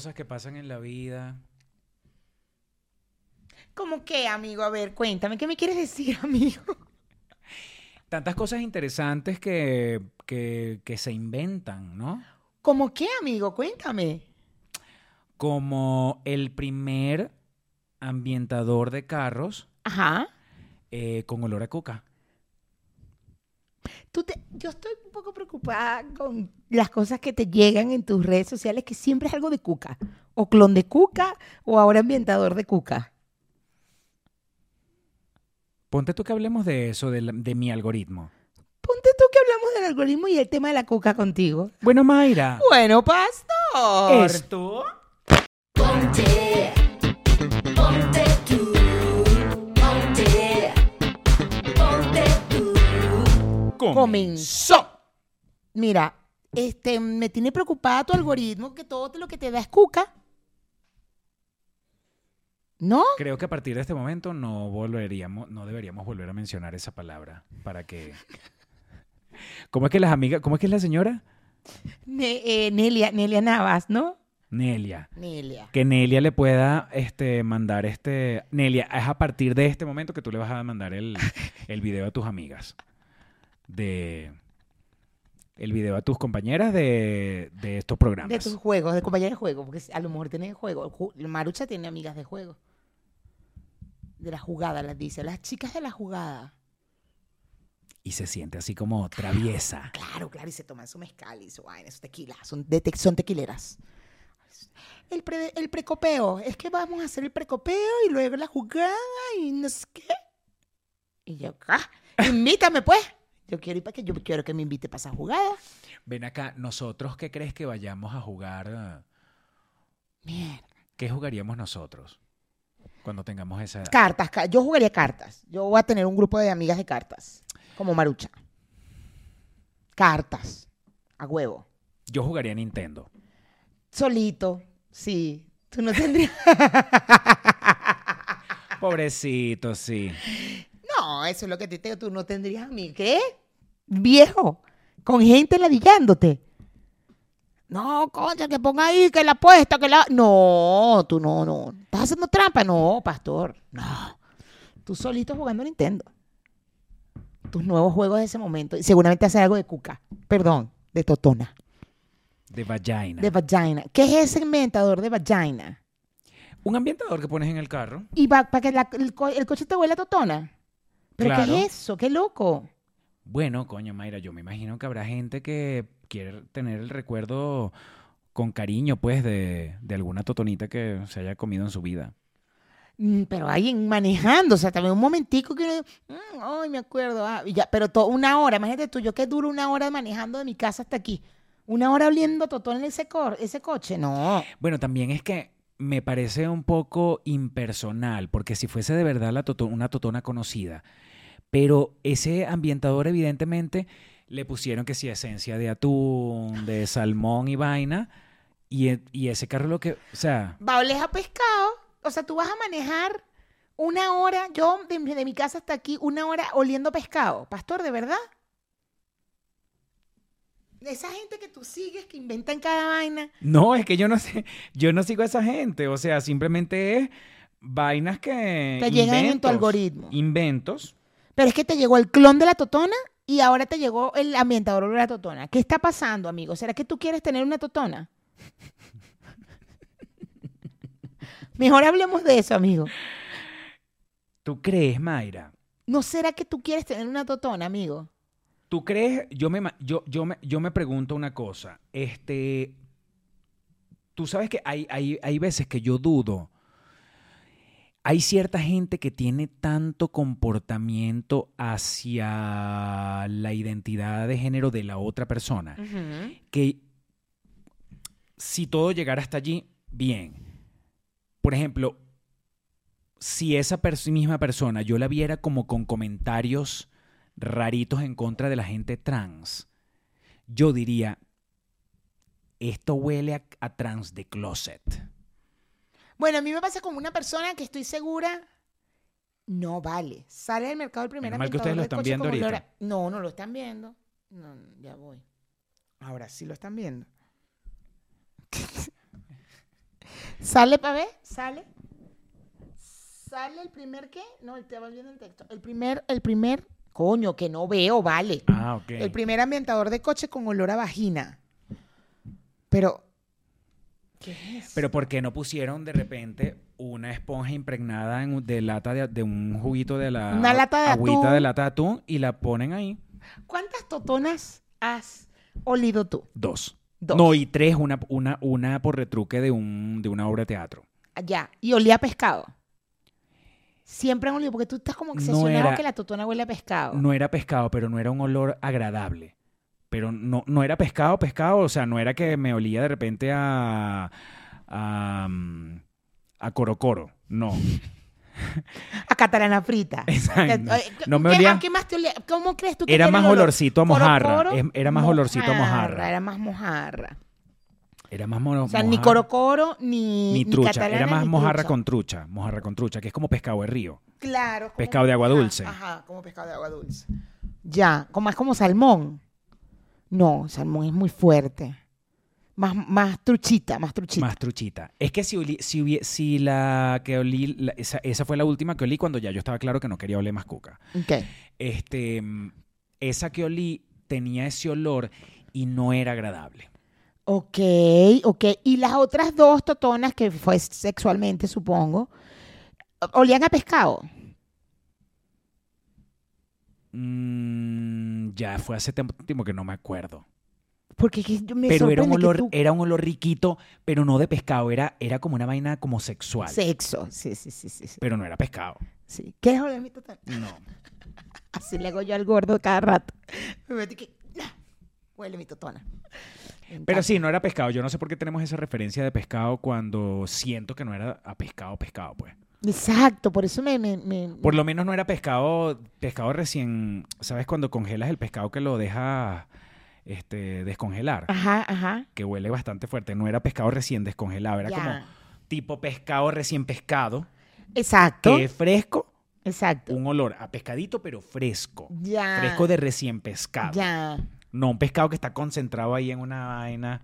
cosas que pasan en la vida. ¿Cómo qué, amigo? A ver, cuéntame, ¿qué me quieres decir, amigo? Tantas cosas interesantes que, que, que se inventan, ¿no? ¿Cómo qué, amigo? Cuéntame. Como el primer ambientador de carros Ajá. eh, con olor a cuca. Tú te- yo estoy un poco preocupada con las cosas que te llegan en tus redes sociales, que siempre es algo de cuca. O clon de cuca, o ahora ambientador de cuca. Ponte tú que hablemos de eso, de, la- de mi algoritmo. Ponte tú que hablamos del algoritmo y el tema de la cuca contigo. Bueno, Mayra. Bueno, pastor. Esto comenzó. Mira, este, me tiene preocupada tu algoritmo que todo lo que te da es cuca. ¿No? Creo que a partir de este momento no volveríamos, no deberíamos volver a mencionar esa palabra para que. ¿Cómo es que las amigas, cómo es que es la señora? Ne- eh, Nelia, Nelia Navas, ¿no? Nelia. Nelia. Que Nelia le pueda este, mandar este. Nelia, es a partir de este momento que tú le vas a mandar el, el video a tus amigas. De. El video a tus compañeras de, de estos programas. De tus juegos, de compañeros de juego, porque a lo mejor tienes juego. Ju- Marucha tiene amigas de juego. De la jugada, las dice. Las chicas de la jugada. Y se siente así como traviesa. Claro, claro, y se toman su mezcal y su vaina, su tequila. Son, de te- son tequileras. El, pre- el precopeo. Es que vamos a hacer el precopeo y luego la jugada y no sé qué. Y yo, acá, invítame pues. Yo quiero ir para que yo quiero que me invite para esa jugada. Ven acá, nosotros, ¿qué crees que vayamos a jugar? Mierda. ¿Qué jugaríamos nosotros cuando tengamos esa? Cartas, ca- yo jugaría cartas. Yo voy a tener un grupo de amigas de cartas, como Marucha. Cartas, a huevo. Yo jugaría Nintendo. Solito, sí. Tú no tendrías. Pobrecito, sí. No, eso es lo que te digo. Tú no tendrías a mí. ¿Qué? Viejo, con gente ladillándote. No, concha, que ponga ahí, que la apuesta, que la. No, tú no, no. ¿Estás haciendo trampa? No, pastor. No. Tú solito jugando Nintendo. Tus nuevos juegos de ese momento. Y seguramente hacer algo de cuca. Perdón, de totona. De vagina. De vagina. ¿Qué es ese inventador de vagina? Un ambientador que pones en el carro. Y para que la- el, co- el coche te huela a totona. ¿Pero Claro. qué es eso? ¡Qué loco! Bueno, coño, Mayra, yo me imagino que habrá gente que quiere tener el recuerdo con cariño, pues, de, de alguna totonita que se haya comido en su vida. Mm, Pero ahí en- manejando, o sea, también un momentico que uno, mm, ay, me acuerdo, ah, ya, pero to- una hora, imagínate tú, yo que duro una hora manejando de mi casa hasta aquí, una hora oliendo totón en ese, ese coche, no. Bueno, también es que me parece un poco impersonal, porque si fuese de verdad la una totona conocida, pero ese ambientador evidentemente le pusieron que si esencia de atún, de salmón y vaina, y, e- y ese carro lo que, o sea, Va a oler a pescado, o sea, tú vas a manejar una hora, yo de, de mi casa hasta aquí, una hora oliendo pescado, pastor, ¿de verdad? Esa gente que tú sigues, que inventan cada vaina, no, es que yo no sé, yo no sigo a esa gente, o sea, simplemente es vainas que... Te llegan en tu algoritmo. Inventos. Pero es que te llegó el clon de la totona y ahora te llegó el ambientador de la totona. ¿Qué está pasando, amigo? ¿Será que tú quieres tener una totona? Mejor hablemos de eso, amigo. ¿Tú crees, Mayra? ¿No será que tú quieres tener una totona, amigo? ¿Tú crees? Yo me, yo, yo me, yo me pregunto una cosa. Este, tú sabes que hay, hay, hay veces que yo dudo. Hay cierta gente que tiene tanto comportamiento hacia la identidad de género de la otra persona que si todo llegara hasta allí, bien. Por ejemplo, si esa pers- misma persona yo la viera como con comentarios raritos en contra de la gente trans, yo diría, esto huele a, a trans de closet. Bueno, a mí me pasa con una persona que estoy segura no vale. Sale del mercado el primer mal que ustedes lo están viendo olor ahorita. No, no lo están viendo. No, ya voy. Ahora sí lo están viendo. Sale para ver, sale. Sale el primer qué? No, te va viendo el texto. El primer, el primer, coño, que no veo, vale. Ah, ok. El primer ambientador de coche con olor a vagina. Pero, ¿qué es? Pero ¿por qué no pusieron de repente una esponja impregnada en, de lata de, de un juguito de la Una lata de agüita atún. de lata de atún y la ponen ahí? ¿Cuántas totonas has olido tú? Dos. Dos. No, y tres, una, una, una por retruque de, un, de una obra de teatro. Ya. Y olía a pescado. Siempre han olido, porque tú estás como No obsesionado era- que la totona huele a pescado. No era pescado, pero no era un olor agradable. Pero no, no era pescado, pescado, o sea, no era que me olía de repente a. a. mm, a corocoro. No. A catalana frita. Exacto. Eh, No me ¿qué- olía- ¿a qué más te olía? ¿Cómo crees tú que Era más olorcito a mojarra. Era más olorcito a mojarra. Era más mojarra. Era más mono, O sea, ni mojarra- corocoro, ni, Ni trucha. catalana, era más ni mojarra trucha. con trucha. Mojarra con trucha, que es como pescado de río. Claro. como- Pescado de agua ajá, dulce. Ajá, como pescado de agua dulce. Ya, como es como salmón. No, salmón es muy fuerte. Más, más truchita, más truchita. Más truchita. Es que si, olí- si, la que olí, la- esa, esa fue la última que olí cuando ya yo estaba claro que no quería oler más cuca. Ok. Este, mm, esa que olí tenía ese olor y no era agradable. Ok, ok. Y las otras dos totonas, que fue sexualmente, supongo, olían a pescado. Mm, ya fue hace tiempo, que no me acuerdo. Porque me pero era un que olor, tú- era un olor riquito, pero no de pescado, era, era como una vaina como sexual. Sexo, sí, sí, sí, sí. Pero no era pescado. sí. ¿Quieres oler mi totona? No. Así le hago yo al gordo cada rato. Me metí que... "Ah, Huele mi totona. Pero sí, no era pescado. Yo no sé por qué tenemos esa referencia de pescado cuando siento que no era a pescado, pescado, pues. Exacto, por eso me... me, me- Por lo menos no era pescado, pescado recién, ¿sabes? Cuando congelas el pescado que lo dejas este, descongelar, Ajá, ajá. que huele bastante fuerte. No era pescado recién descongelado, era Ya. como tipo pescado recién pescado, Exacto. que es fresco, Exacto. un olor a pescadito, pero fresco. Ya. Fresco de recién pescado. Ya, No un pescado que está concentrado ahí en una vaina.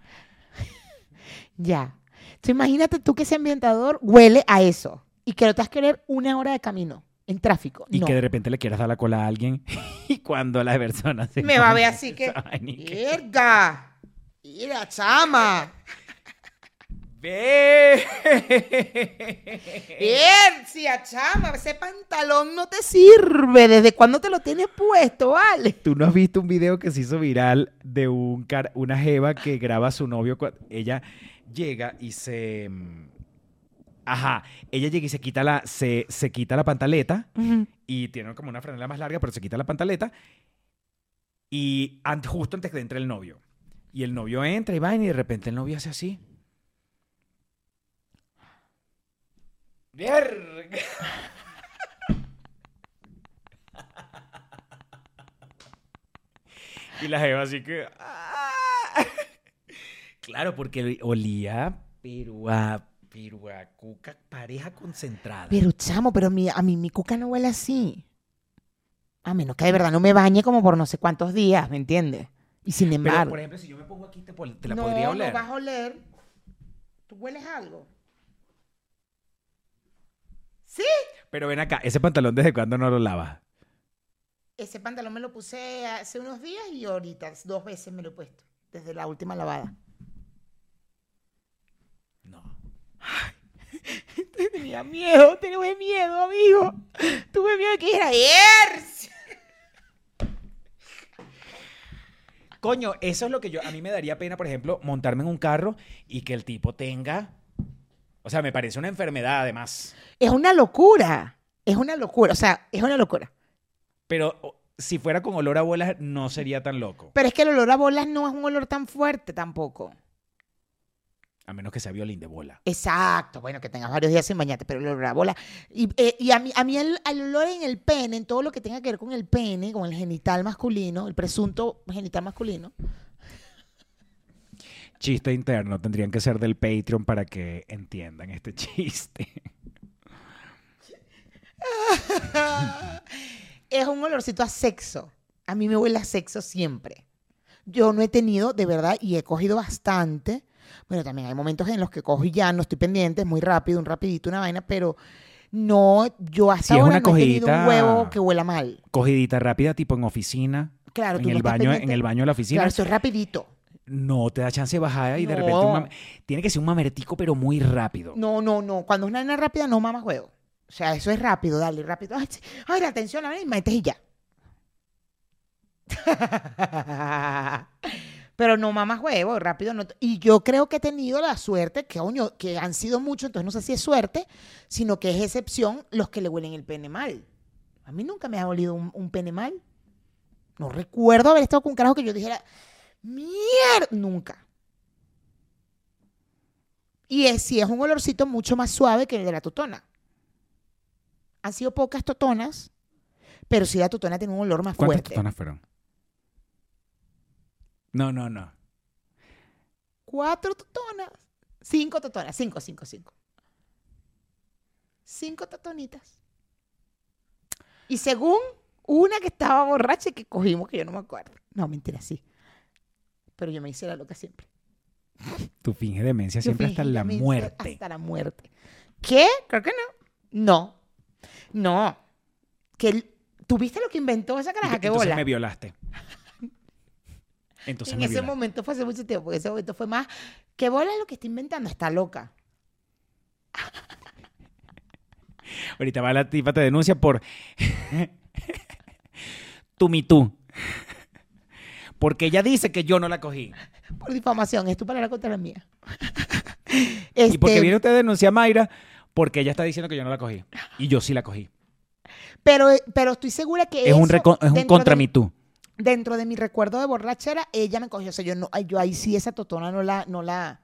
ya. Entonces imagínate tú que ese ambientador huele a eso y que lo te has que oler una hora de camino en tráfico. Y no. que de repente le quieras dar la cola a alguien y cuando la persona se Me va a ver así que... ¡Verga! ¡Mira, chama! ¡Ve! ¡Ercia, chama! Ese pantalón no te sirve. ¿Desde cuándo te lo tienes puesto, vale? ¿Tú no has visto un video que se hizo viral de un car- una jeva que graba a su novio? cua- Ella llega y se... Ajá, ella llega y se quita la, se, se quita la pantaleta y tiene como una franela más larga, pero se quita la pantaleta y an- justo antes de que entre el novio. Y el novio entra y va y de repente el novio hace así. ¡Verga! Y la jeva así que... ¡ah! Claro, porque olía pero a, pero a cuca pareja concentrada. Pero, chamo, pero mi- a mí mi cuca no huele así. A menos que de verdad no me bañe como por no sé cuántos días, ¿me entiendes? Y sin Pero, embargo... por ejemplo, si yo me pongo aquí, te la no, podría oler. no vas a oler. ¿Tú hueles algo? ¿Sí? Pero ven acá, ese pantalón, ¿desde cuándo no lo lavas? Ese pantalón me lo puse hace unos días y ahorita dos veces me lo he puesto. Desde la última lavada. No. Tenía miedo, tuve miedo, amigo. Tuve miedo de que era Ercia. Coño, eso es lo que yo, a mí me daría pena, por ejemplo, montarme en un carro y que el tipo tenga, o sea, me parece una enfermedad además, Es una locura. Es una locura. O sea, es una locura. pero si fuera con olor a bolas no sería tan loco, Pero es que el olor a bolas no es un olor tan fuerte tampoco. A menos que sea violín de bola. Exacto, bueno, que tengas varios días sin bañarte, pero el olor a bola. Y, eh, y a mí, a mí el, el olor en el pene, en todo lo que tenga que ver con el pene, con el genital masculino, el presunto genital masculino. Chiste interno, tendrían que ser del Patreon para que entiendan este chiste. es un olorcito a sexo. A mí me huele a sexo siempre. Yo no he tenido, de verdad, y he cogido bastante, Bueno, también hay momentos en los que cojo y ya no estoy pendiente, es muy rápido, un rapidito, una vaina, pero no, yo hasta Si es ahora una no he tenido un cogidita- huevo que huela mal. Cogidita rápida, tipo en oficina, Claro, tú en no el, estás baño, en el baño de la oficina. Claro, estoy rapidito. No te da chance de bajar y de No. repente un mam- tiene que ser un mamertico, pero muy rápido. No, no, no. Cuando es una nena rápida, no mamas huevo. O sea, eso es rápido, dale, rápido. Ay. Ay, la atención, la vaina, y metes y ya. Pero no mamas huevo, rápido. No. Y yo creo que he tenido la suerte, que, coño, que han sido muchos, entonces no sé si es suerte, sino que es excepción los que le huelen el pene mal. A mí nunca me ha olido un, un pene mal. No recuerdo haber estado con un carajo que yo dijera, mierda, nunca. Y es, sí es un olorcito mucho más suave que el de la totona. Han sido pocas totonas, pero sí la totona tiene un olor más ¿Cuántas fuerte. totonas fueron? No, no, no. Cuatro totonas. Cinco totonas. Cinco, cinco, cinco. Cinco totonitas. Y según una que estaba borracha y que cogimos, que yo no me acuerdo. No, mentira, sí. Pero yo me hice la loca siempre. Tu finge demencia siempre hasta la muerte. Hasta la muerte. ¿Qué? Creo que no. No. No. Que el- ¿Tuviste lo que inventó esa caraja? ¿Qué bola? me violaste. Entonces en me ese momento fue hace mucho tiempo, porque ese momento fue más, ¿qué bola lo que está inventando? Está loca. Ahorita va la tipa te denuncia por tu me tú. Porque ella dice que yo no la cogí. Por difamación, es tu palabra contra la mía. Y porque Este, viene usted a denunciar a Mayra porque ella está diciendo que yo no la cogí. Y yo sí la cogí. pero, pero estoy segura que Es un, eso, reco- es un contra de- me tú. Dentro de mi recuerdo de borrachera, ella me cogió. O sea, yo, no, yo ahí sí esa totona no la... No, la,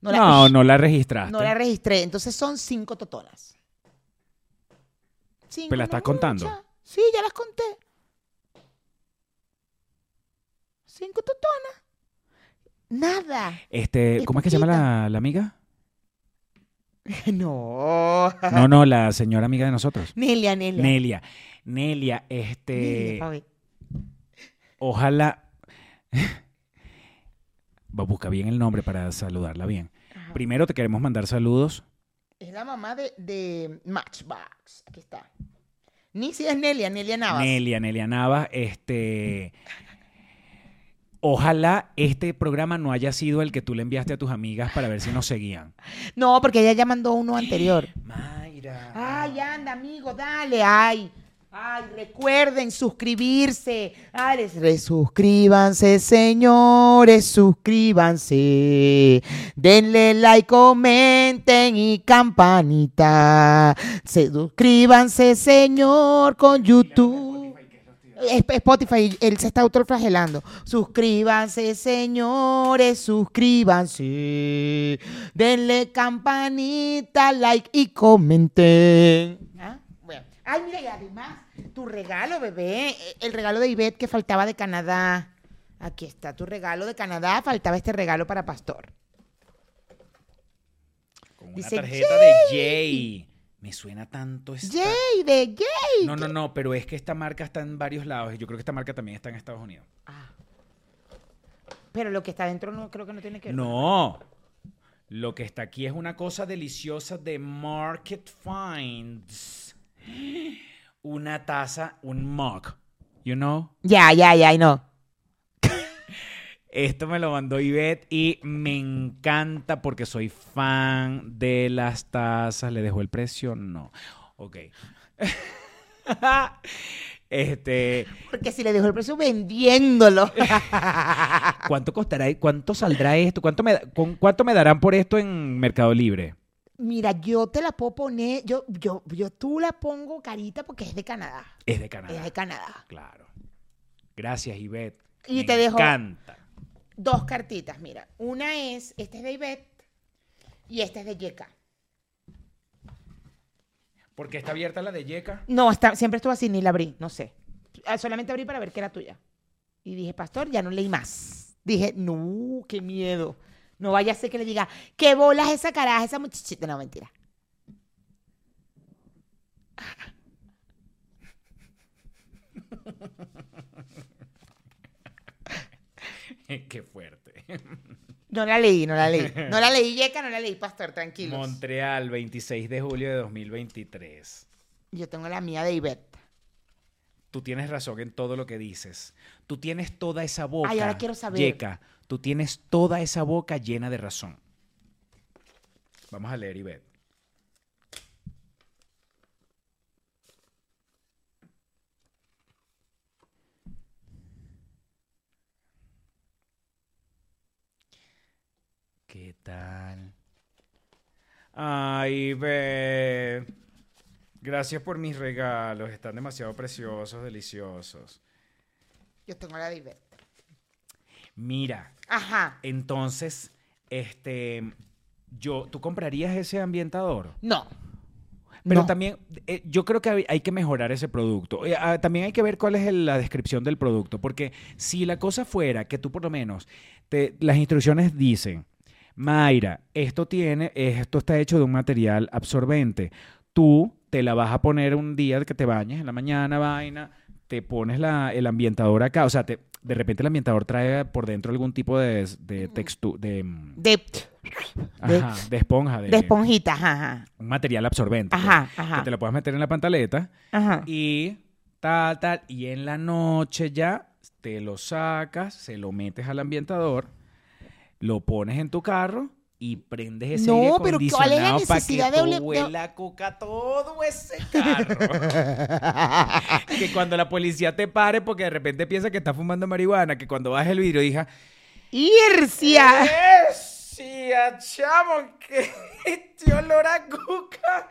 no, la, No, no la registraste. no la registré. Entonces son cinco totonas. Cinco, ¿Pero la no estás contando? Sí, ya las conté. Cinco totonas. Nada. Este, Es ¿Cómo es que se llama la, la amiga? No. No, no, la señora amiga de nosotros. Nelia, Nelia. Nelia. Nelia, este. Nelia. Ojalá. Va a buscar bien el nombre para saludarla bien. Ajá. Primero te queremos mandar saludos. Es la mamá de, de Matchbox. Aquí está. Ni si es Nelia, Nelia Navas. Nelia, Nelia Navas. Este. Ojalá este programa no haya sido el que tú le enviaste a tus amigas para ver si nos seguían. No, porque ella ya mandó uno anterior. Mayra. Ay, anda, amigo, dale. Ay. Ay, recuerden suscribirse. Ay, les- suscríbanse, señores, suscríbanse. Denle like, comenten y campanita. Se- Suscríbanse, señor, con YouTube. Spotify, él se está autoflagelando. Suscríbanse, señores, suscríbanse. Denle campanita, like y comenten. ¿Ah? Ay, y además, tu regalo, bebé. El regalo de Ivette que faltaba de Canadá. Aquí está tu regalo de Canadá. Faltaba este regalo para Pastor. Con una Dice tarjeta de Jay. Me suena tanto esta. Jay, de Jay. No, no, no, pero es que esta marca está en varios lados y yo creo que esta marca también está en Estados Unidos. Ah. Pero lo que está dentro no creo que no tiene que ver. No. Lo que está aquí es una cosa deliciosa de Market Finds. Una taza, un mug. You know? Ya, ya, ya, no. Esto me lo mandó Ivette y me encanta porque soy fan de las tazas. ¿Le dejó el precio? No. Ok. este, Porque si le dejó el precio vendiéndolo. ¿cuánto costará? ¿Cuánto saldrá esto? ¿Cuánto me, con, ¿Cuánto me darán por esto en Mercado Libre? Mira, yo te la puedo poner, yo, yo, yo tú la pongo carita porque es de Canadá. Es de Canadá. Es de Canadá. Claro. Gracias, Ivette. Y Me te dejo- encanta. Dos cartitas, mira. Una es, este es de Ivette y este es de Yeka. Porque está abierta la de Yeka. No, está, siempre estuvo así, ni la abrí, no sé. Ah, Solamente abrí para ver que era tuya. Y dije, pastor, ya no leí más. Dije, no, qué miedo. No vaya a ser que le diga, qué bolas esa caraja, esa muchachita. No, mentira. Qué fuerte. No la leí, no la leí. No la leí, Yeca, no la leí, pastor, tranquilos. Montreal, 26 de julio de 2023. Yo tengo la mía de Ivette. Tú tienes razón en todo lo que dices. Tú tienes toda esa boca. Ay, ahora quiero saber. Yeca, tú tienes toda esa boca llena de razón. Vamos a leer, Ivette. ¿Qué tal? Ay, Ivette. Gracias por mis regalos. Están demasiado preciosos, deliciosos. Yo tengo la Ivette. Mira, Ajá. entonces, este, yo, ¿tú comprarías ese ambientador? No. Pero No. también, eh, yo creo que hay, hay que mejorar ese producto. Eh, ah, también hay que ver cuál es el- la descripción del producto, porque si la cosa fuera que tú por lo menos, te- las instrucciones dicen, Mayra, esto tiene, esto está hecho de un material absorbente. Tú te la vas a poner un día que te bañes en la mañana, vaina, te pones la, el ambientador acá, o sea, te- de repente el ambientador trae por dentro algún tipo de, de textura, de, mm, De, ajá, de esponja, de, de esponjita, ajá, un material absorbente. pues, Ajá, que ajá. te lo puedes meter en la pantaleta Ajá. y tal, tal. Y en la noche ya te lo sacas, se lo metes al ambientador, lo pones en tu carro y prendes ese No, aire pero ¿cuál es la necesidad que de huela a coca todo ese carro. que cuando la policía te pare porque de repente piensa que está fumando marihuana, que cuando bajes el vidrio diga, Ircia. ¡Esia, chamo! este olor a cuca!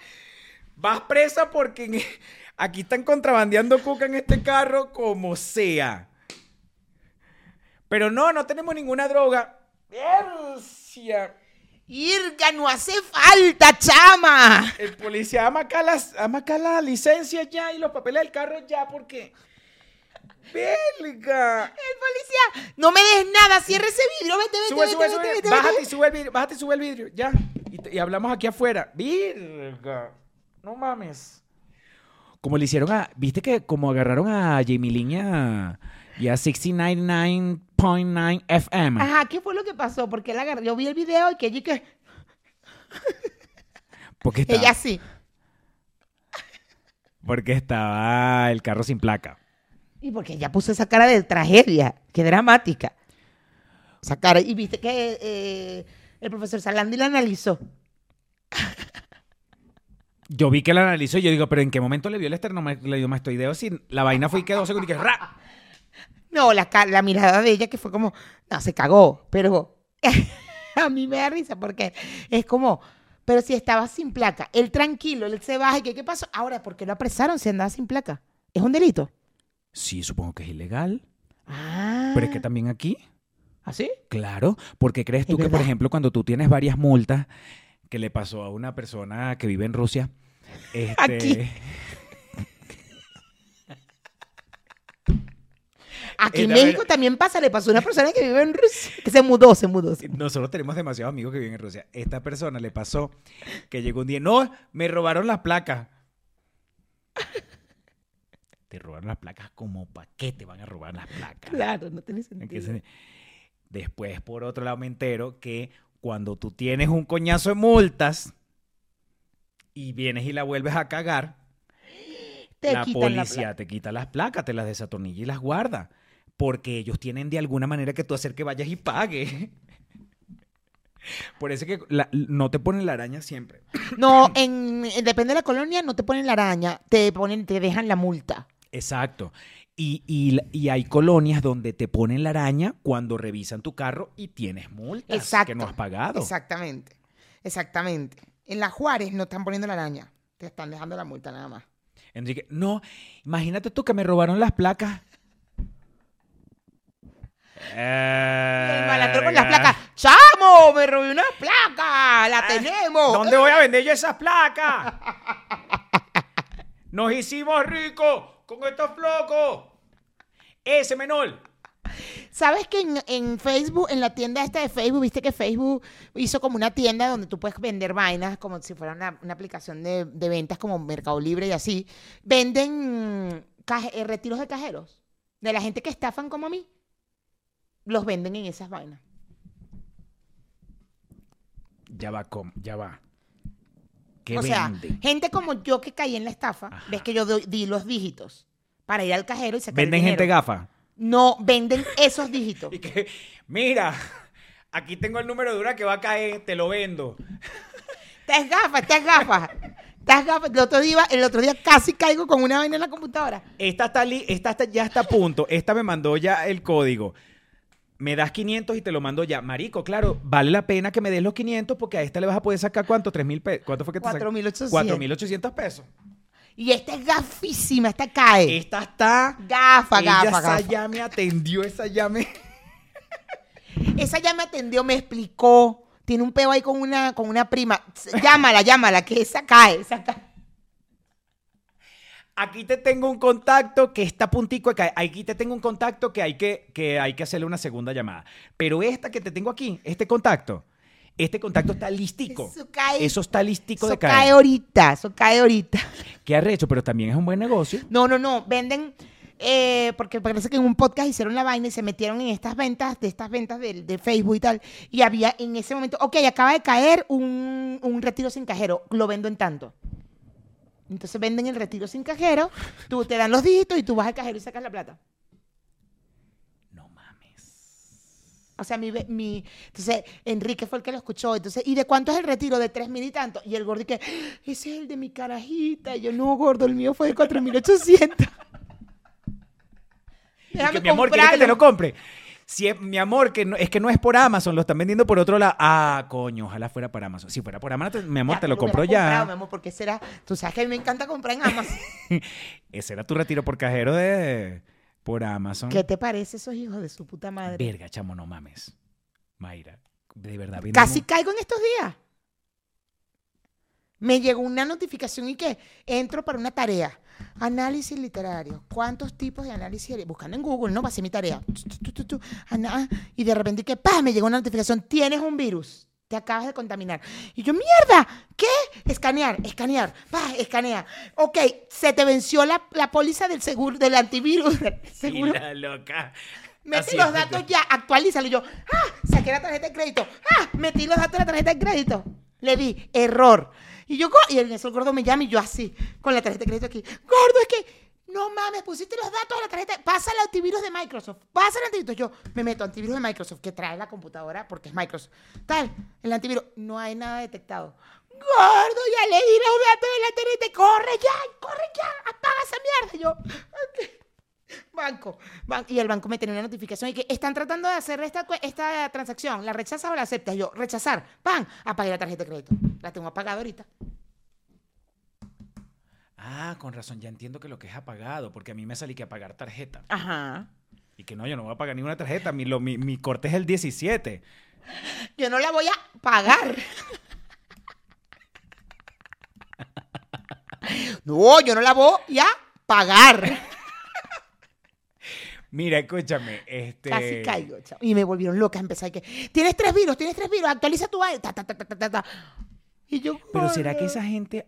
Vas presa porque en- aquí están contrabandeando cuca en este carro como sea. Pero no, no tenemos ninguna droga. ¡Ercia! Irga, no hace falta, chama. El policía ama acá, las, ama acá la licencia ya y los papeles del carro ya porque... ¡Belga! El policía, no me des nada, cierre ese vidrio, vete, vete, Sube, vete, sube, vete, sube. vete, Bájate y sube el vidrio. Bájate y sube el vidrio. Ya. Y, y hablamos aquí afuera. Virga. No mames. Como le hicieron a. ¿Viste que como agarraron a Jamie Lynn y a, y a 69.9 FM? Ajá, ¿qué fue lo que pasó? Porque él agarró, yo vi el video y que ella, que Porque estaba, ella sí. porque estaba el carro sin placa. Y porque ella puso esa cara de tragedia, qué dramática. Esa cara, y viste que eh, el profesor Salandi la analizó. Yo vi que la analizó y yo digo, pero ¿en qué momento le vio el esternomastoideo si la vaina fue y quedó segundos y que ¡ra! No, la, mirada de ella que fue como, no, se cagó, pero a mí me da risa porque es como, pero si estaba sin placa, él tranquilo, él se baja y que, ¿qué pasó? Ahora, ¿por qué lo apresaron si andaba sin placa? ¿Es un delito? Sí, supongo que es ilegal. Ah. Pero es que también aquí ¿Así? Claro, porque crees tú Es que, por ejemplo, cuando tú tienes varias multas que le pasó a una persona que vive en Rusia, este, Aquí. Aquí en Es la México verdad. también pasa, le pasó a una persona que vive en Rusia, que se mudó, se mudó. se mudó. nosotros tenemos demasiados amigos que viven en Rusia. Esta persona le pasó que llegó un día, no, me robaron las placas. Te robaron las placas como para qué te van a robar las placas. Claro, no tiene ¿En sentido. se- Después, por otro lado, me entero que cuando tú tienes un coñazo de multas y vienes y la vuelves a cagar, Te la policía te quita las placas, te las desatornilla y las guarda. Porque ellos tienen de alguna manera que tú hacer que vayas y pague. Por eso es que la- no te ponen la araña siempre. No, en, en- depende de la colonia, no te ponen la araña, te ponen, te dejan la multa. Exacto. Y, y- y hay colonias donde te ponen la araña cuando revisan tu carro y tienes multas Exacto. que no has pagado. Exactamente, exactamente. En la Juárez no están poniendo la araña, te están dejando la multa nada más. Enrique, no, imagínate tú que me robaron las placas. El malandro con las placas, ¡Chamo! ¡Me robé una placa! ¡La tenemos! ¿Dónde voy a vender yo esas placas? Nos hicimos ricos con estos flocos. Ese menor. ¿Sabes que en, en Facebook, en la tienda esta de Facebook, viste que Facebook hizo como una tienda donde tú puedes vender vainas como si fuera una, una aplicación de, de ventas como Mercado Libre y así? Venden caje- eh, retiros de cajeros de la gente que estafan como a mí. Los venden en esas vainas. Ya va, com- ya va. ¿Qué O sea, gente como yo que caí en la estafa, Ajá. ves que yo doy- di los dígitos para ir al cajero y sacar el ¿Venden gente gafa? No, venden esos dígitos. Y que, mira, aquí tengo el número de una que va a caer, te lo vendo. Estás gafas. Estás gafas. El otro, día, el otro día casi caigo con una vaina en la computadora. Esta, está li- esta está- ya está a punto. Esta me mandó ya el código. Me das 500 y te lo mando ya. Marico, claro, vale la pena que me des los 500 porque a esta le vas a poder sacar ¿cuánto? ¿3 mil pesos? ¿Cuánto fue que te sacaste? 4.800. 4.800 pesos. Y esta es gafísima, esta cae. Esta está... Gafa, ella gafa, esa gafa. ya me atendió, esa ya me... Esa ya me atendió, me explicó. Tiene un peo ahí con una, con una prima. Llámala, llámala, que esa cae, esa cae. Aquí te tengo un contacto que está a puntico de caer. Aquí te tengo un contacto que hay que, que hay que hacerle una segunda llamada. Pero esta que te tengo aquí, este contacto, este contacto está listico. Eso cae. Eso está listico Eso de cae caer. ahorita, eso cae ahorita. Qué arrecho, pero también es un buen negocio. No, no, no, venden, eh, porque parece que en un podcast hicieron la vaina y se metieron en estas ventas, de estas ventas de, de Facebook y tal, y había en ese momento, ok, acaba de caer un, un retiro sin cajero, lo vendo en tanto. Entonces venden el retiro sin cajero, tú te dan los dígitos y tú vas al cajero y sacas la plata. No mames. O sea, mi, entonces Enrique fue el que lo escuchó. Entonces, ¿y de cuánto es el retiro? De tres mil y tanto. Y el gordo que, ese es el de mi carajita. Y yo, no, gordo, el mío fue de cuatro mil ochocientos. Que, mi amor, ¿quieres que te lo compre? Si es, mi amor, que no- es que no es por Amazon, lo están vendiendo por otro lado. Ah, coño, ojalá fuera por Amazon. Si fuera por Amazon, mi amor, te lo compro ya. mi amor, porque será, tú sabes que a mí me encanta comprar en Amazon. Ese era tu retiro por cajero de por Amazon. ¿Qué te parece esos hijos de su puta madre? Verga, chamo, no mames. Mayra, de verdad. Casi un- caigo en estos días. Me llegó una notificación y que entro para una tarea. Análisis literario. ¿Cuántos tipos de análisis? Buscando en Google, ¿no? Va a ser mi tarea. Tu, ana- Y de repente que ¡pah! me llegó una notificación. Tienes un virus. Te acabas de contaminar. Y yo, mierda, ¿qué? Escanear, escanear, ¡pah! escanea. Ok, se te venció la, la póliza del seguro, del antivirus. seguro. la loca. Mete Así los es, datos ya, actualízalo. Y yo, ¡ah! Saqué la tarjeta de crédito. ¡ah! Metí los datos de la tarjeta de crédito. Le di error. Y yo, y en eso gordo me llama y yo así, con la tarjeta de crédito aquí. Gordo, es que, no mames, pusiste los datos de la tarjeta. Pasa el antivirus de Microsoft. Pasa el antivirus. Yo me meto antivirus de Microsoft, que trae la computadora porque es Microsoft. Tal, el antivirus, no hay nada detectado. Gordo, ya le di los datos de la tarjeta. Corre ya, corre ya, apaga esa mierda. Y yo, ok. Banco, ban- y el banco me tenía una notificación y que están tratando de hacer esta, transacción, ¿la rechazas o la aceptas? Yo, rechazar, ¡pam! Apagué la tarjeta de crédito. La tengo apagada ahorita. Ah, con razón, ya entiendo que lo que es apagado, porque a mí me salí que apagar tarjeta. Ajá. Y que no, yo no voy a pagar ninguna tarjeta. Mi, lo- mi, mi corte es el 17. Yo no la voy a pagar. No, yo no la voy a pagar. Mira, escúchame, este... Casi caigo, chao. Y me volvieron loca. Empecé a que, tienes tres virus, tienes tres virus, actualiza tu. Ta, ta, ta, ta, ta, ta, ta. Y yo, Pero ¿será que esa gente...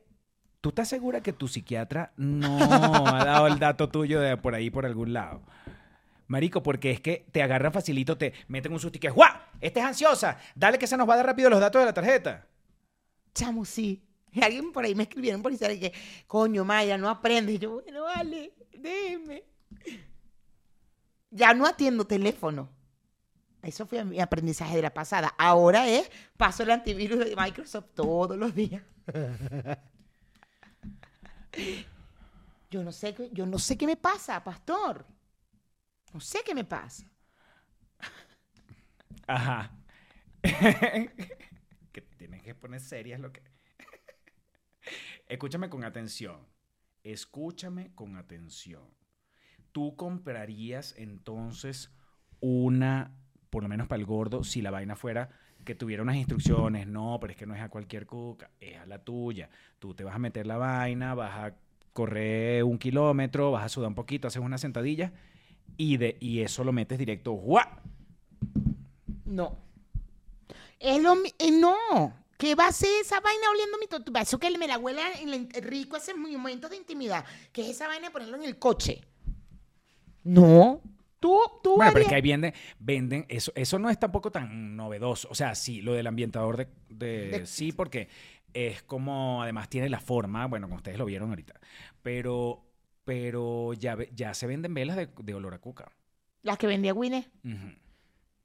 ¿Tú estás segura que tu psiquiatra no ha dado el dato tuyo de por ahí, por algún lado? Marico, porque es que te agarran facilito, te meten un susto y que ¡guau! Esta es ansiosa. Dale que se nos va a dar rápido los datos de la tarjeta. Chamo, sí. Y alguien por ahí me escribieron por Instagram y que, coño, Maya, no aprendes. Y yo, bueno, vale, déjeme. Ya no atiendo teléfono. Eso fue mi aprendizaje de la pasada. Ahora es, paso el antivirus de Microsoft todos los días. Yo no sé, qué- yo no sé qué me pasa, pastor. No sé qué me pasa. Ajá. que tienes que poner serias lo que... Escúchame con atención. Escúchame con atención. ¿Tú comprarías entonces una, por lo menos para el gordo, si la vaina fuera que tuviera unas instrucciones? No, pero es que no es a cualquier cuca, es a la tuya. Tú te vas a meter la vaina, vas a correr un kilómetro, vas a sudar un poquito, haces una sentadilla y, de, y eso lo metes directo. ¡guau! No. Es lo eh, no. ¿Qué va a hacer esa vaina oliendo mi tortuga? Eso que me la huele en el rico, ese momentos de intimidad. ¿Qué es esa vaina ponerlo en el coche? No. Tú, tú Bueno, pero es que ahí venden, venden eso, eso no es tampoco tan novedoso. O sea, sí, lo del ambientador de, de- De- sí, porque es como, además tiene la forma, bueno, como ustedes lo vieron ahorita, pero, pero ya, ya se venden velas de, de olor a cuca. las que vendía Winnie.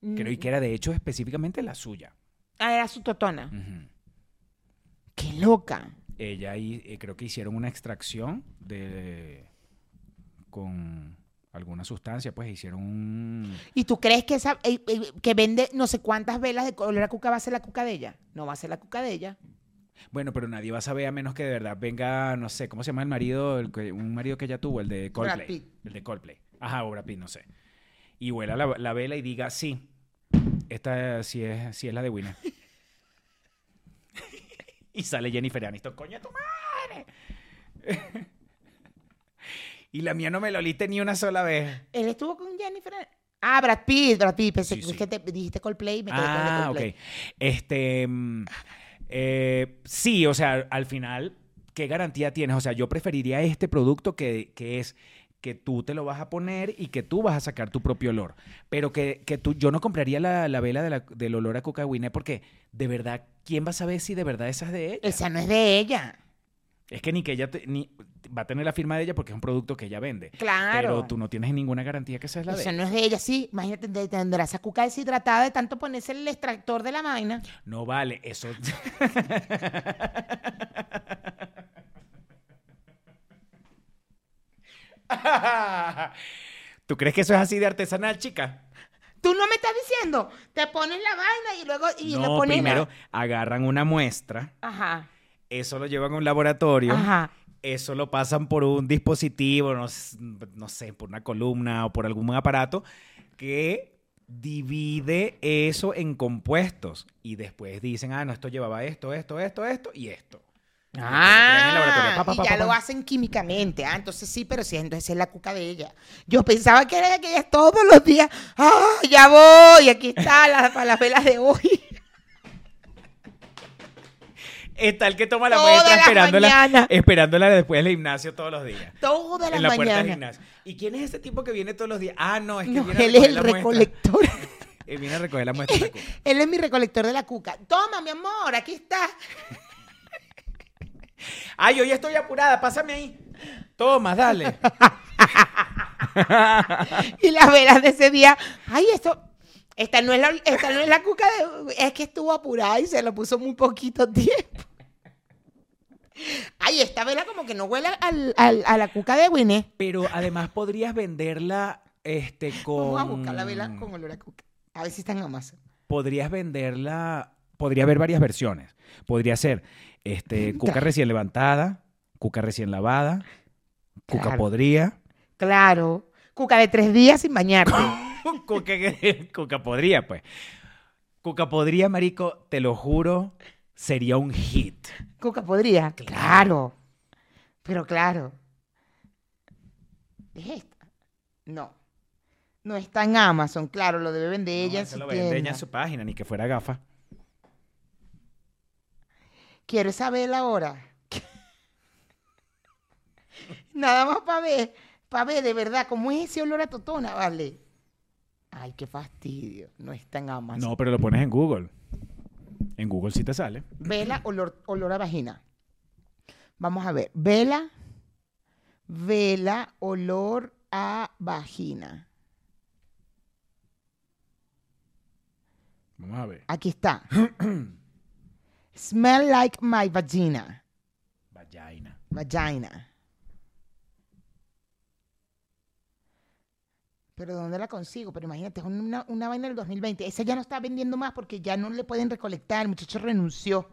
Creo y que era de hecho específicamente la suya. Ah, era su totona. Qué loca. Ella y eh, creo que hicieron una extracción de con alguna sustancia, pues hicieron un ¿Y tú crees que esa eh, eh, que vende no sé cuántas velas de color a cuca va a ser la cuca de ella? No va a ser la cuca de ella. Bueno, pero nadie va a saber a menos que de verdad venga, no sé, ¿cómo se llama el marido? El que- un marido que ella tuvo, el de Coldplay. El de Coldplay. Ajá, o Brad Pitt, no sé. Y vuela la, la vela y diga, sí, esta sí es, sí es la de Winner. y sale Jennifer Aniston, coño tu madre. y la mía no me lo oliste ni una sola vez. Él estuvo con Jennifer. Ah, Brad Pitt, Brad Pitt. Pensé Sí, es sí. que te dijiste Coldplay y me quedé Ah, con el ok. Coldplay. Este, mm, eh, sí, o sea, al final, ¿qué garantía tienes? O sea, yo preferiría este producto que, que es que tú te lo vas a poner y que tú vas a sacar tu propio olor. Pero que, que tú, yo no compraría la, la vela de la- del olor a coca Winnie porque de verdad, ¿quién va a saber si de verdad esa es de ella? Esa no es de ella. Es que ni que ella te- ni, va a tener la firma de ella porque es un producto que ella vende. Claro. Pero tú no tienes ninguna garantía que esa es la de ella. no es de ella, sí. Imagínate, te- tendrá esa cuca deshidratada de tanto ponerse el extractor de la vaina. No vale, eso. ¿Tú crees que eso es así de artesanal, chica? Tú no me estás diciendo. Te pones la vaina y luego y lo no, pones. la- primero agarran una muestra, Ajá. Eso lo llevan a un laboratorio, Ajá. eso lo pasan por un dispositivo, no, sé, por una columna o por algún aparato que divide eso en compuestos y después dicen, ah, no, esto llevaba esto, esto, esto, esto y esto. Ah, Pa, pa, y ya lo hacen químicamente. Ah, entonces sí, pero sí, entonces es la cuca de ella. Yo pensaba que era que ella todos los días. ¡Ah, ya voy! Aquí está la, para las velas de hoy. Está el que toma la muestra esperándola, esperándola después del gimnasio todos los días. Todas las en la puerta del gimnasio. ¿Y quién es ese tipo que viene todos los días? Ah, no, es que No, viene a él es recoger el la recolector. Él viene a recoger la muestra de la cuca. él es mi recolector de la cuca. Toma, mi amor, aquí está. Ay, hoy estoy apurada, pásame ahí. Toma, dale. Y las velas de ese día. Ay, esto. Esta no es la, esta no es la cuca de. Es que estuvo apurada y se lo puso muy poquito tiempo. Ay, esta vela como que no huele al- al- a la cuca de Winnie. Pero además podrías venderla este, con... Vamos a buscar la vela con olor a cuca. A ver si está en Amazon. Podrías venderla... Podría haber varias versiones. Podría ser este, cuca recién levantada, cuca recién lavada, cuca Claro. podría. Claro. Cuca de tres días sin bañarte. Cuca, Cuca podría, pues. Cuca podría, marico, te lo juro, sería un hit. Cuca podría. Claro. Claro. Pero claro. ¿Es esta? No. No está en Amazon, claro, lo debe vender ella No, en su lo vende ella tienda. en su página, ni que fuera gafa. ¿Quieres saber ahora? Nada más para ver, para ver de verdad cómo es ese olor a totona, vale. Ay, qué fastidio. No está en Amazon. No, pero lo pones en Google. En Google sí te sale. Vela, olor, olor a vagina. Vamos a ver. Vela, vela, olor a vagina. Vamos a ver. Aquí está. Smell like my vagina. Vagina. Vagina. Pero ¿dónde la consigo? Pero imagínate, es una, una vaina del 2020. Esa ya no está vendiendo más porque ya no le pueden recolectar. El muchacho renunció.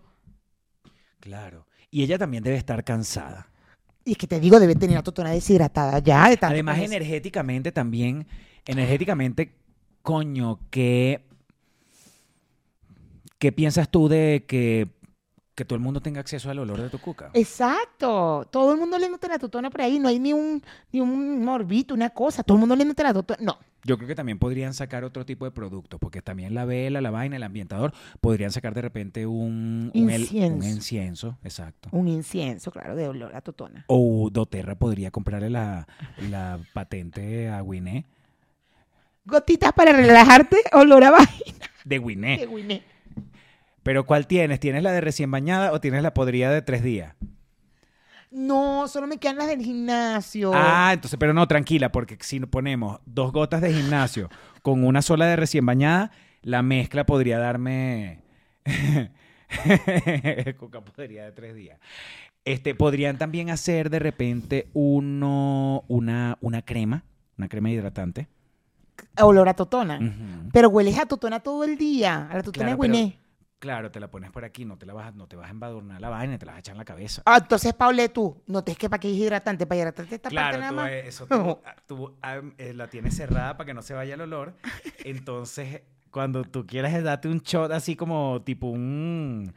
Claro. Y ella también debe estar cansada. Y es que te digo, debe tener la totona deshidratada ya. De Además, energéticamente también, energéticamente, coño, ¿qué, ¿qué piensas tú de que, que todo el mundo tenga acceso al olor de tu cuca? Exacto. Todo el mundo le nota la totona por ahí. No hay ni un, ni un morbito, una cosa. Todo el mundo le nota la totona. No. Yo creo que también podrían sacar otro tipo de productos, porque también la vela, la vaina, el ambientador, podrían sacar de repente un, un, Incienso. un incienso, exacto. Un incienso, claro, de olor a totona. O Doterra podría comprarle la, la patente a Winnet Gotitas para relajarte, olor a vagina De de Winnet. Pero ¿cuál tienes? ¿Tienes la de recién bañada o tienes la podrida de tres días? No, solo me quedan las del gimnasio. Ah, entonces, pero no, tranquila, porque si ponemos dos gotas de gimnasio con una sola de recién bañada, la mezcla podría darme. Coca podría de tres días. Este, podrían también hacer de repente uno, una, una crema, una crema hidratante. Olor a totona. Pero hueles a totona todo el día. A la totona Claro, de Winnet. Claro, te la pones por aquí, no te la vas, a- no te vas a embadurnar la vaina, te la vas a echar en la cabeza. Ah, entonces, Paule, tú, no te es que para qué es hidratante, para hidratarte esta Claro, parte nada más. eh, eso tú, ah, tú, ah, eh, la tienes cerrada para que no se vaya el olor. Entonces, cuando tú quieras darte un shot así como tipo un...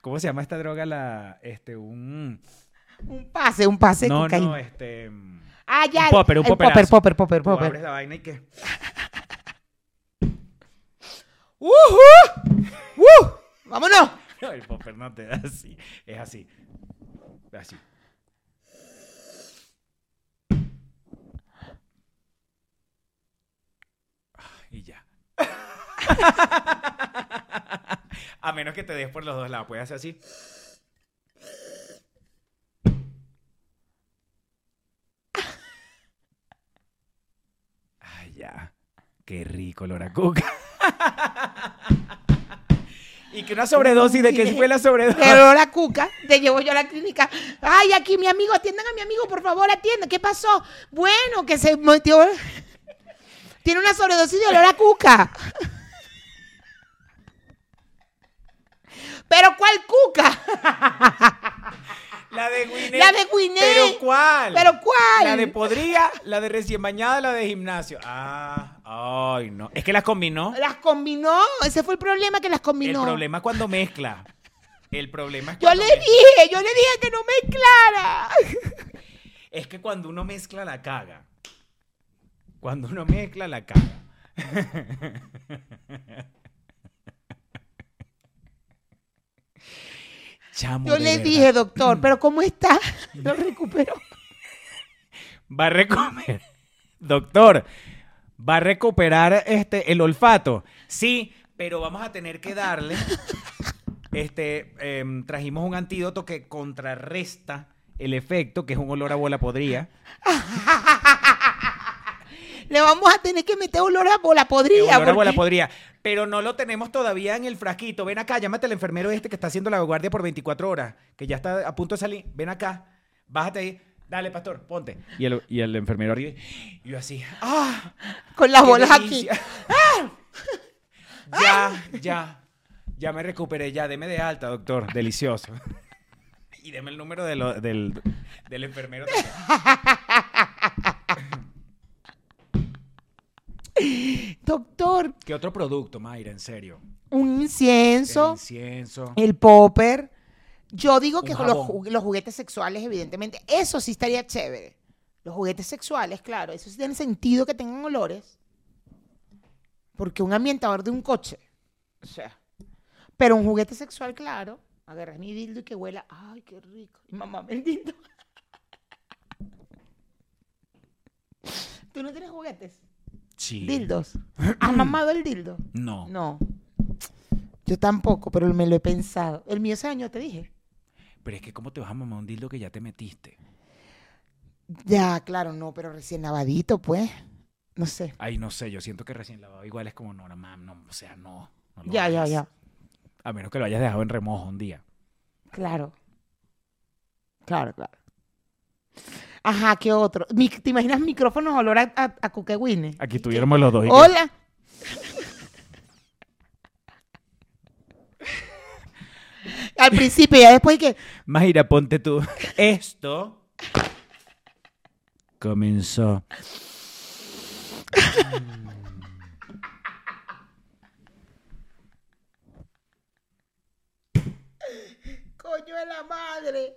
¿Cómo se llama esta droga? La, este, un... Un pase, un pase No, no, este... Ah, ya. un popper, un el popper, popperazo. popper, popper, Tú popper. abres la vaina y qué. ¡Ujú! ¡Uh! ¡Vámonos! No, el popper no te da así. Es así. Así. Ah, Y ya. A menos que te des por los dos lados. Puedes hacer así. Ay, ya. Qué rico olor a. y que una sobredosis de que fue la sobredosis. Pero la cuca, te llevo yo a la clínica. Ay, aquí mi amigo, atiendan a mi amigo, por favor, atiendan. ¿Qué pasó? Bueno, que se metió. Tiene una sobredosis de olor a cuca. ¿Pero cuál cuca? La de Winnet. La de Winnet. ¿Pero cuál? ¿Pero cuál? La de podría, la de recién bañada, la de gimnasio. Ah, ay, no. Es que las combinó. Las combinó. Ese fue el problema que las El combinó. problema es cuando mezcla. El problema es Yo le mezcla. dije, yo le dije que no mezclara. Es que cuando uno mezcla la caga. Cuando uno mezcla la caga. Chamo, Yo le verdad. dije, doctor, pero ¿cómo está? Lo recuperó. Va a recuperar. Doctor, ¿va a recuperar este, el olfato? Sí, pero vamos a tener que darle. Este, em, trajimos un antídoto que contrarresta el efecto, que es un olor a bola podrida. Le vamos a tener que meter olor a bola un olor a bola podrida. Pero no lo tenemos todavía en el frasquito. Ven acá, llámate al enfermero este que está haciendo la guardia por 24 horas, que ya está a punto de salir. Ven acá, bájate ahí. Dale, pastor, ponte. Y el, y el enfermero arriba. Y yo así. ¡Ah! Con las ¡Qué bolas aquí. delicia! Ya, ya. Ya me recuperé, ya. Deme de alta, doctor. Delicioso. Y deme el número de lo- del, del enfermero. Doctor, ¿Qué otro producto, Mayra? En serio. un El incienso, incienso. el popper. Yo digo que los, ju- los juguetes sexuales, evidentemente, eso sí estaría chévere. Los juguetes sexuales, claro, eso sí tiene sentido que tengan olores. Porque un ambientador de un coche, o sea. Pero un juguete sexual, claro. Agarras mi dildo y que huela. Ay, qué rico. Y mamá, el dildo. ¿Tú no tienes juguetes? Sí. Dildos. ¿Has mamado el dildo? No. No. Yo tampoco, pero me lo he pensado. El mío ese año te dije. Pero es que, ¿cómo te vas a mamar un dildo que ya te metiste? Ya, claro, no, pero recién lavadito, pues. No sé. Ay, no sé. Yo siento que recién lavado igual es como, no, no, mam, no, o sea, no. no lo Ya, ya, hagas. ya. A menos que lo hayas dejado en remojo un día. Claro. Claro, claro. Ajá, ¿qué otro? ¿Te imaginas micrófonos olor a, a, a? Aquí tuviéramos los dos. y que- Al principio, ya después que. Mayra, ponte tú. Esto comenzó. Coño de la madre.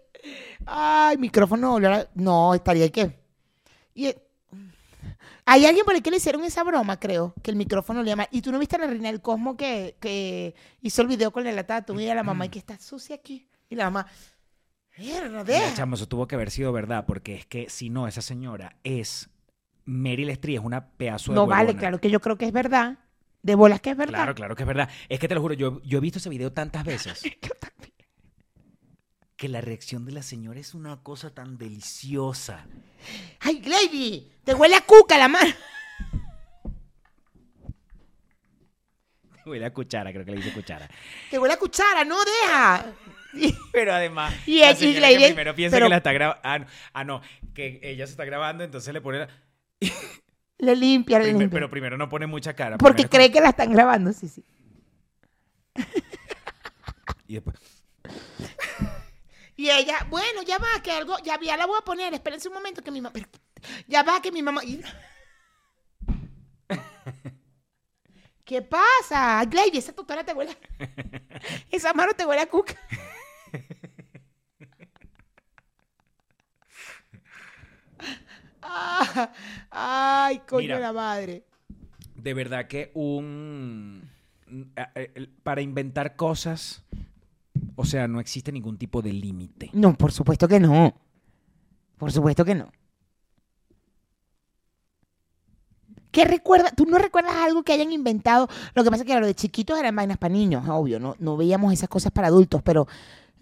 Ay, micrófono No, estaría ahí que. Y, hay alguien por ahí que le hicieron esa broma, creo, que el micrófono le llama. Y tú no viste a la reina del Cosmo que, que hizo el video con la lata de atún y a la mamá y que está sucia aquí. Y la mamá. Mierda, deja. chamo, eso tuvo que haber sido verdad, porque es que si no, esa señora es Meryl Streep es una pedazo de No vale, claro que yo creo que es verdad. De bolas que es verdad. Claro, claro que es verdad. Es que te lo juro, yo, yo he visto ese video tantas veces Yo también. Que la reacción de la señora es una cosa tan deliciosa. Ay, Lady, te huele a cuca la mano. Huele a cuchara, creo que le dice cuchara. Te huele a cuchara, no deja. Y- Pero además, Y la y señora que primero piensa pero- que la está grabando. Ah, no, ah, no, que ella se está grabando, entonces le pone. la- Le limpia, le Primer- limpia. pero primero no pone mucha cara. Porque cree que la están grabando, sí, sí. Y después. Y ella, bueno, ya va, que algo, ya, ya la voy a poner, espérense un momento que mi mamá, ya va, que mi mamá... y- ¿Qué pasa? Glady, esa tutora te huele, a- esa mano te huele a cuca. Ah, ay, coño Mira. de la madre. De verdad que un. a- el- Para inventar cosas. O sea, no existe ningún tipo de límite. No, por supuesto que no. Por supuesto que no. ¿Qué recuerda? ¿Tú no recuerdas algo que hayan inventado? Lo que pasa es que lo de chiquitos eran vainas para niños, obvio, no, no veíamos esas cosas para adultos, pero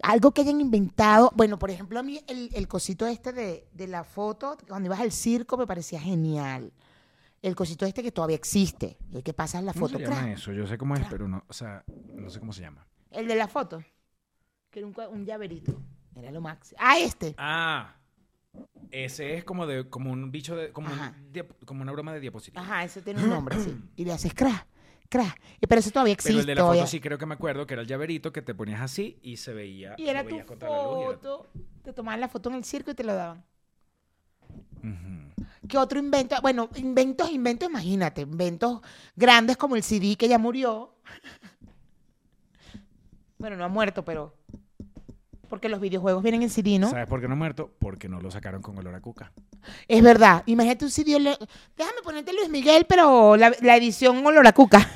algo que hayan inventado, bueno, por ejemplo, a mí el, el cosito este de, de la foto, cuando ibas al circo me parecía genial. El cosito este que todavía existe, el que pasa en la ¿Cómo foto. se llama crack. eso? Yo sé cómo es, Crack. pero no. O sea, no sé cómo se llama. El de la foto, que era un, llaverito. Era lo máximo. Ah, este. Ah. Ese es como de como un bicho de como, un una broma de diapositiva. Ajá, ese tiene un nombre, sí. Y le haces crack. Y Pero ese todavía existe. Pero el de la foto sí creo que me acuerdo que era el llaverito que te ponías así y se veía. Y era tu la y era- foto. Te tomaban la foto en el circo y te lo daban. ¿Qué otro invento? Bueno, inventos, inventos, imagínate. Inventos grandes como el CD que ya murió. Bueno, no ha muerto, pero. Porque los videojuegos vienen en CD, ¿no? ¿Sabes por qué no muerto? Porque no lo sacaron con olor a cuca. Es verdad. Imagínate un CD. Déjame ponerte Luis Miguel, pero la, la edición olor a cuca.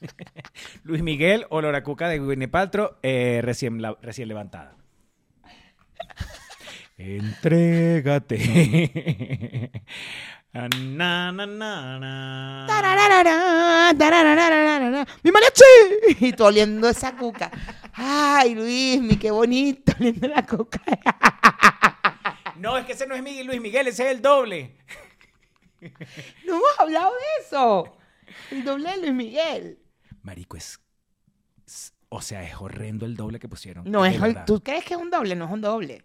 Luis Miguel, olor a cuca de Gwyneth Paltrow, eh, recién, la- recién levantada. Entrégate. Ah, na, na, na, ¡Mi mariachi! Y tú oliendo esa cuca. Ay, Luis, mi qué bonito oliendo la cuca. No, es que ese no es Miguel, Luis Miguel, ese es el doble. No hemos hablado de eso. El doble de Luis Miguel. Marico, es. es- O sea, es horrendo el doble que pusieron. No es. ¿Tú crees que es un doble? No es un doble.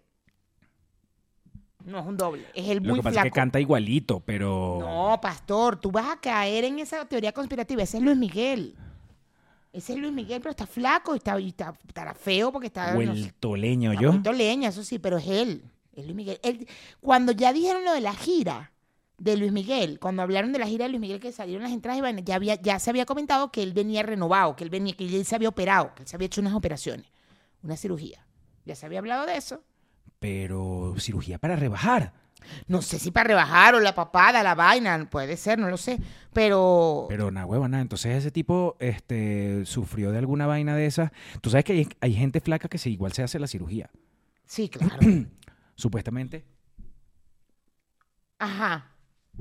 No es un doble. Es el Lo muy que pasa flaco. es que canta igualito, pero. No, pastor, tú vas a caer en esa teoría conspirativa. Ese es Luis Miguel. Ese es Luis Miguel, pero está flaco y está, y está, estará feo porque está. no Vuelto leño Está yo. leña, eso sí, pero es él. Es Luis Miguel. Él- cuando ya dijeron lo de la gira de Luis Miguel, cuando hablaron de la gira de Luis Miguel que salieron las entradas, y ya, había, ya se había comentado que él venía renovado, que él venía, que él se había operado, que él se había hecho unas operaciones, una cirugía. Ya se había hablado de eso. Pero cirugía para rebajar. No sé si para rebajar o la papada, la vaina, puede ser, no lo sé. Pero, Pero nada, hueva, nada. Entonces ese tipo este, sufrió de alguna vaina de esas. Tú sabes que hay, hay gente flaca que sí, igual se hace la cirugía. sí, claro. Supuestamente, Ajá,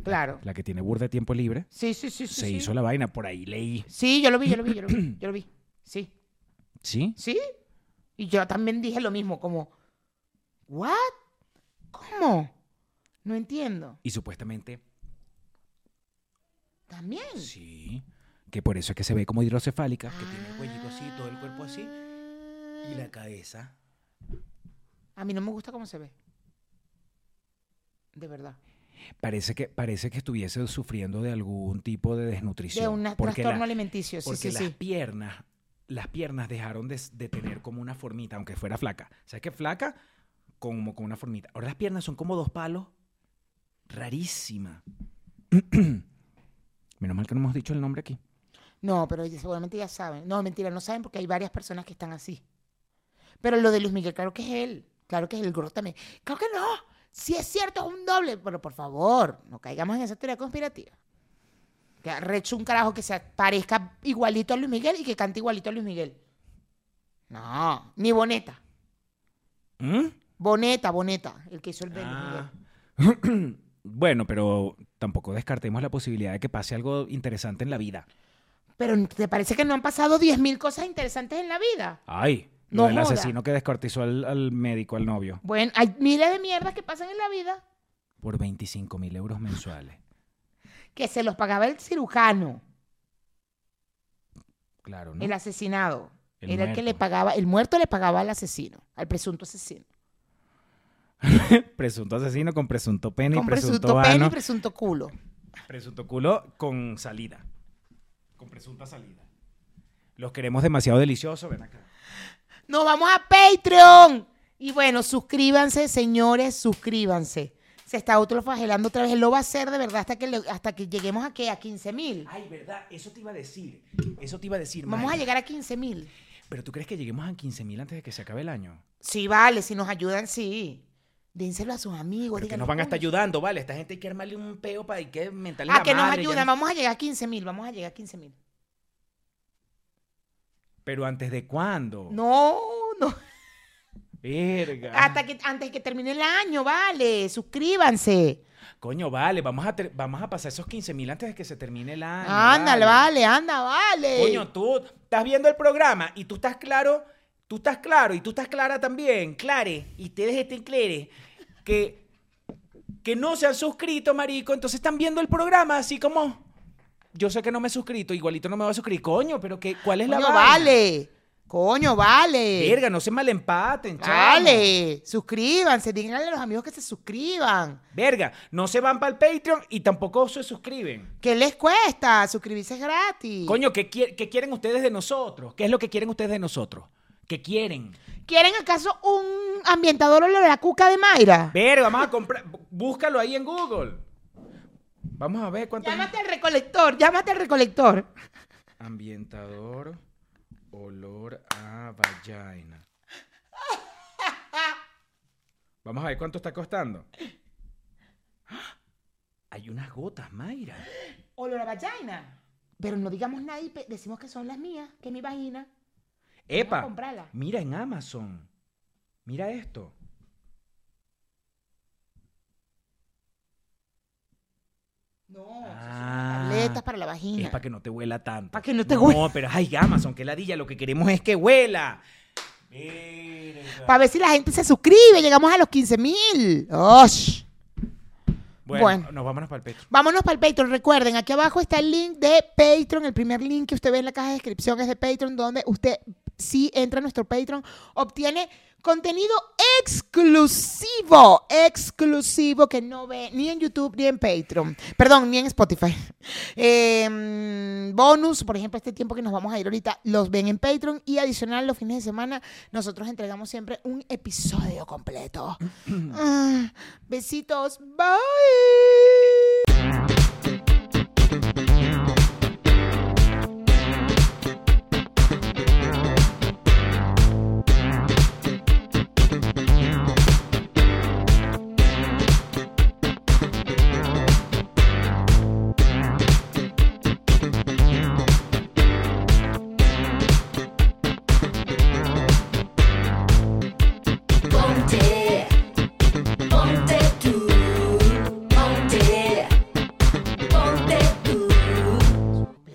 claro. la que tiene burda de tiempo libre, Sí, sí, sí. sí se sí. hizo la vaina. Por ahí leí. Sí, yo lo vi, yo lo vi, yo lo vi, yo lo vi. Sí. ¿Sí? ¿Sí? Y yo también dije lo mismo, como, ¿what? ¿Cómo? No entiendo. Y supuestamente, También. sí. Que por eso es que se ve como hidrocefálica, que tiene el cuellito así, todo el cuerpo así. Y la cabeza. A mí no me gusta cómo se ve. De verdad. Parece que, parece que estuviese sufriendo de algún tipo de desnutrición. De un trastorno la- alimenticio, sí, Porque sí, las sí. piernas, las piernas dejaron de, de tener como una formita, aunque fuera flaca. ¿Sabes qué? Flaca como con una formita. Ahora las piernas son como dos palos. Rarísima. Menos mal que no hemos dicho el nombre aquí. No, pero seguramente ya saben. No, mentira, no saben porque hay varias personas que están así. Pero lo de Luis Miguel, claro que es él. Claro que es el gorro también. Claro que no. Si es cierto, es un doble. Pero por favor, no caigamos en esa teoría conspirativa. Que arrecho un carajo que se parezca igualito a Luis Miguel y que cante igualito a Luis Miguel. No, ni Boneta. ¿Mm? Boneta, Boneta, el que hizo el. Ah. bueno, pero tampoco descartemos la posibilidad de que pase algo interesante en la vida. Pero ¿te parece que no han pasado 10.000 cosas interesantes en la vida? Ay, lo No del joda. asesino que descuartizó al, al médico, al novio, Bueno, hay miles de mierdas que pasan en la vida por 25 mil euros mensuales. que se los pagaba el cirujano, Claro, ¿no? el asesinado. El Era el que le pagaba, el muerto le pagaba al asesino, al presunto asesino. presunto asesino con presunto pene Con y presunto, presunto pene ano. y presunto culo. Presunto culo con salida. Con presunta salida. Los queremos demasiado deliciosos, ven acá. Nos vamos a Patreon. Y bueno, suscríbanse, señores, suscríbanse. Se está autoflagelando otra vez. Él lo va a hacer de verdad hasta que, le- hasta que lleguemos a, ¿qué? a 15 mil. Ay, verdad, eso te iba a decir. Eso te iba a decir, Vamos a llegar a 15 mil. Pero tú crees que lleguemos a 15 mil antes de que se acabe el año? Sí, vale, si nos ayudan, sí. Dénselo a sus amigos. Porque díganle, nos van a estar ayudando, ¿vale? Esta gente hay que armarle un peo para que mental A que nos ayudan. Vamos a llegar a 15 mil. Vamos a llegar a 15 mil. Pero antes de cuándo? No, no. Verga. Hasta que, antes que termine el año, vale. Suscríbanse. Coño, vale, vamos a, vamos a pasar esos 15 mil antes de que se termine el año. Ándale, vale, anda, vale. Coño, tú estás viendo el programa y tú estás claro, tú estás claro y tú estás clara también, clare, y ustedes estén clares, que, que no se han suscrito, marico, entonces están viendo el programa así como, yo sé que no me he suscrito, igualito no me voy a suscribir, coño, pero que, ¿cuál es la Coño, vaina? vale. Coño, vale. Verga, no se malempaten, chamo. Vale. Suscríbanse. Díganle a los amigos que se suscriban. Verga, no se van para el Patreon y tampoco se suscriben. ¿Qué les cuesta? Suscribirse es gratis. Coño, ¿qué, qui- qué quieren ustedes de nosotros? ¿Qué es lo que quieren ustedes de nosotros? ¿Qué quieren? ¿Quieren acaso un ambientador olor a la cuca de Mayra? Ver, vamos a comprar. Búscalo ahí en Google. Vamos a ver cuánto. Llámate al recolector, llámate al recolector. Ambientador olor a vagina. Vamos a ver cuánto está costando. ¡Ah! Hay unas gotas, Mayra. Olor a vagina. Pero no digamos nada y decimos que son las mías, que es mi vagina. Epa, mira en Amazon. Mira esto. No, Ah. tabletas para la vagina. Es para que no te huela tanto. Pa' que no te No, huela. pero ay, Amazon, que ladilla. Lo que queremos es que huela. Para ver si la gente se suscribe. Llegamos a los 15 mil. ¡Osh! Bueno, Bueno. nos vámonos para el pecho. Vámonos para el Patreon. Recuerden, aquí abajo está el link de Patreon. El primer link que usted ve en la caja de descripción es de Patreon, donde usted, si entra a nuestro Patreon, obtiene contenido exclusivo, exclusivo que no ve ni en YouTube ni en Patreon. Perdón, ni en Spotify. Eh, bonus, por ejemplo, este tiempo que nos vamos a ir ahorita, los ven en Patreon y adicional los fines de semana nosotros entregamos siempre un episodio completo. Ah, besitos, bye.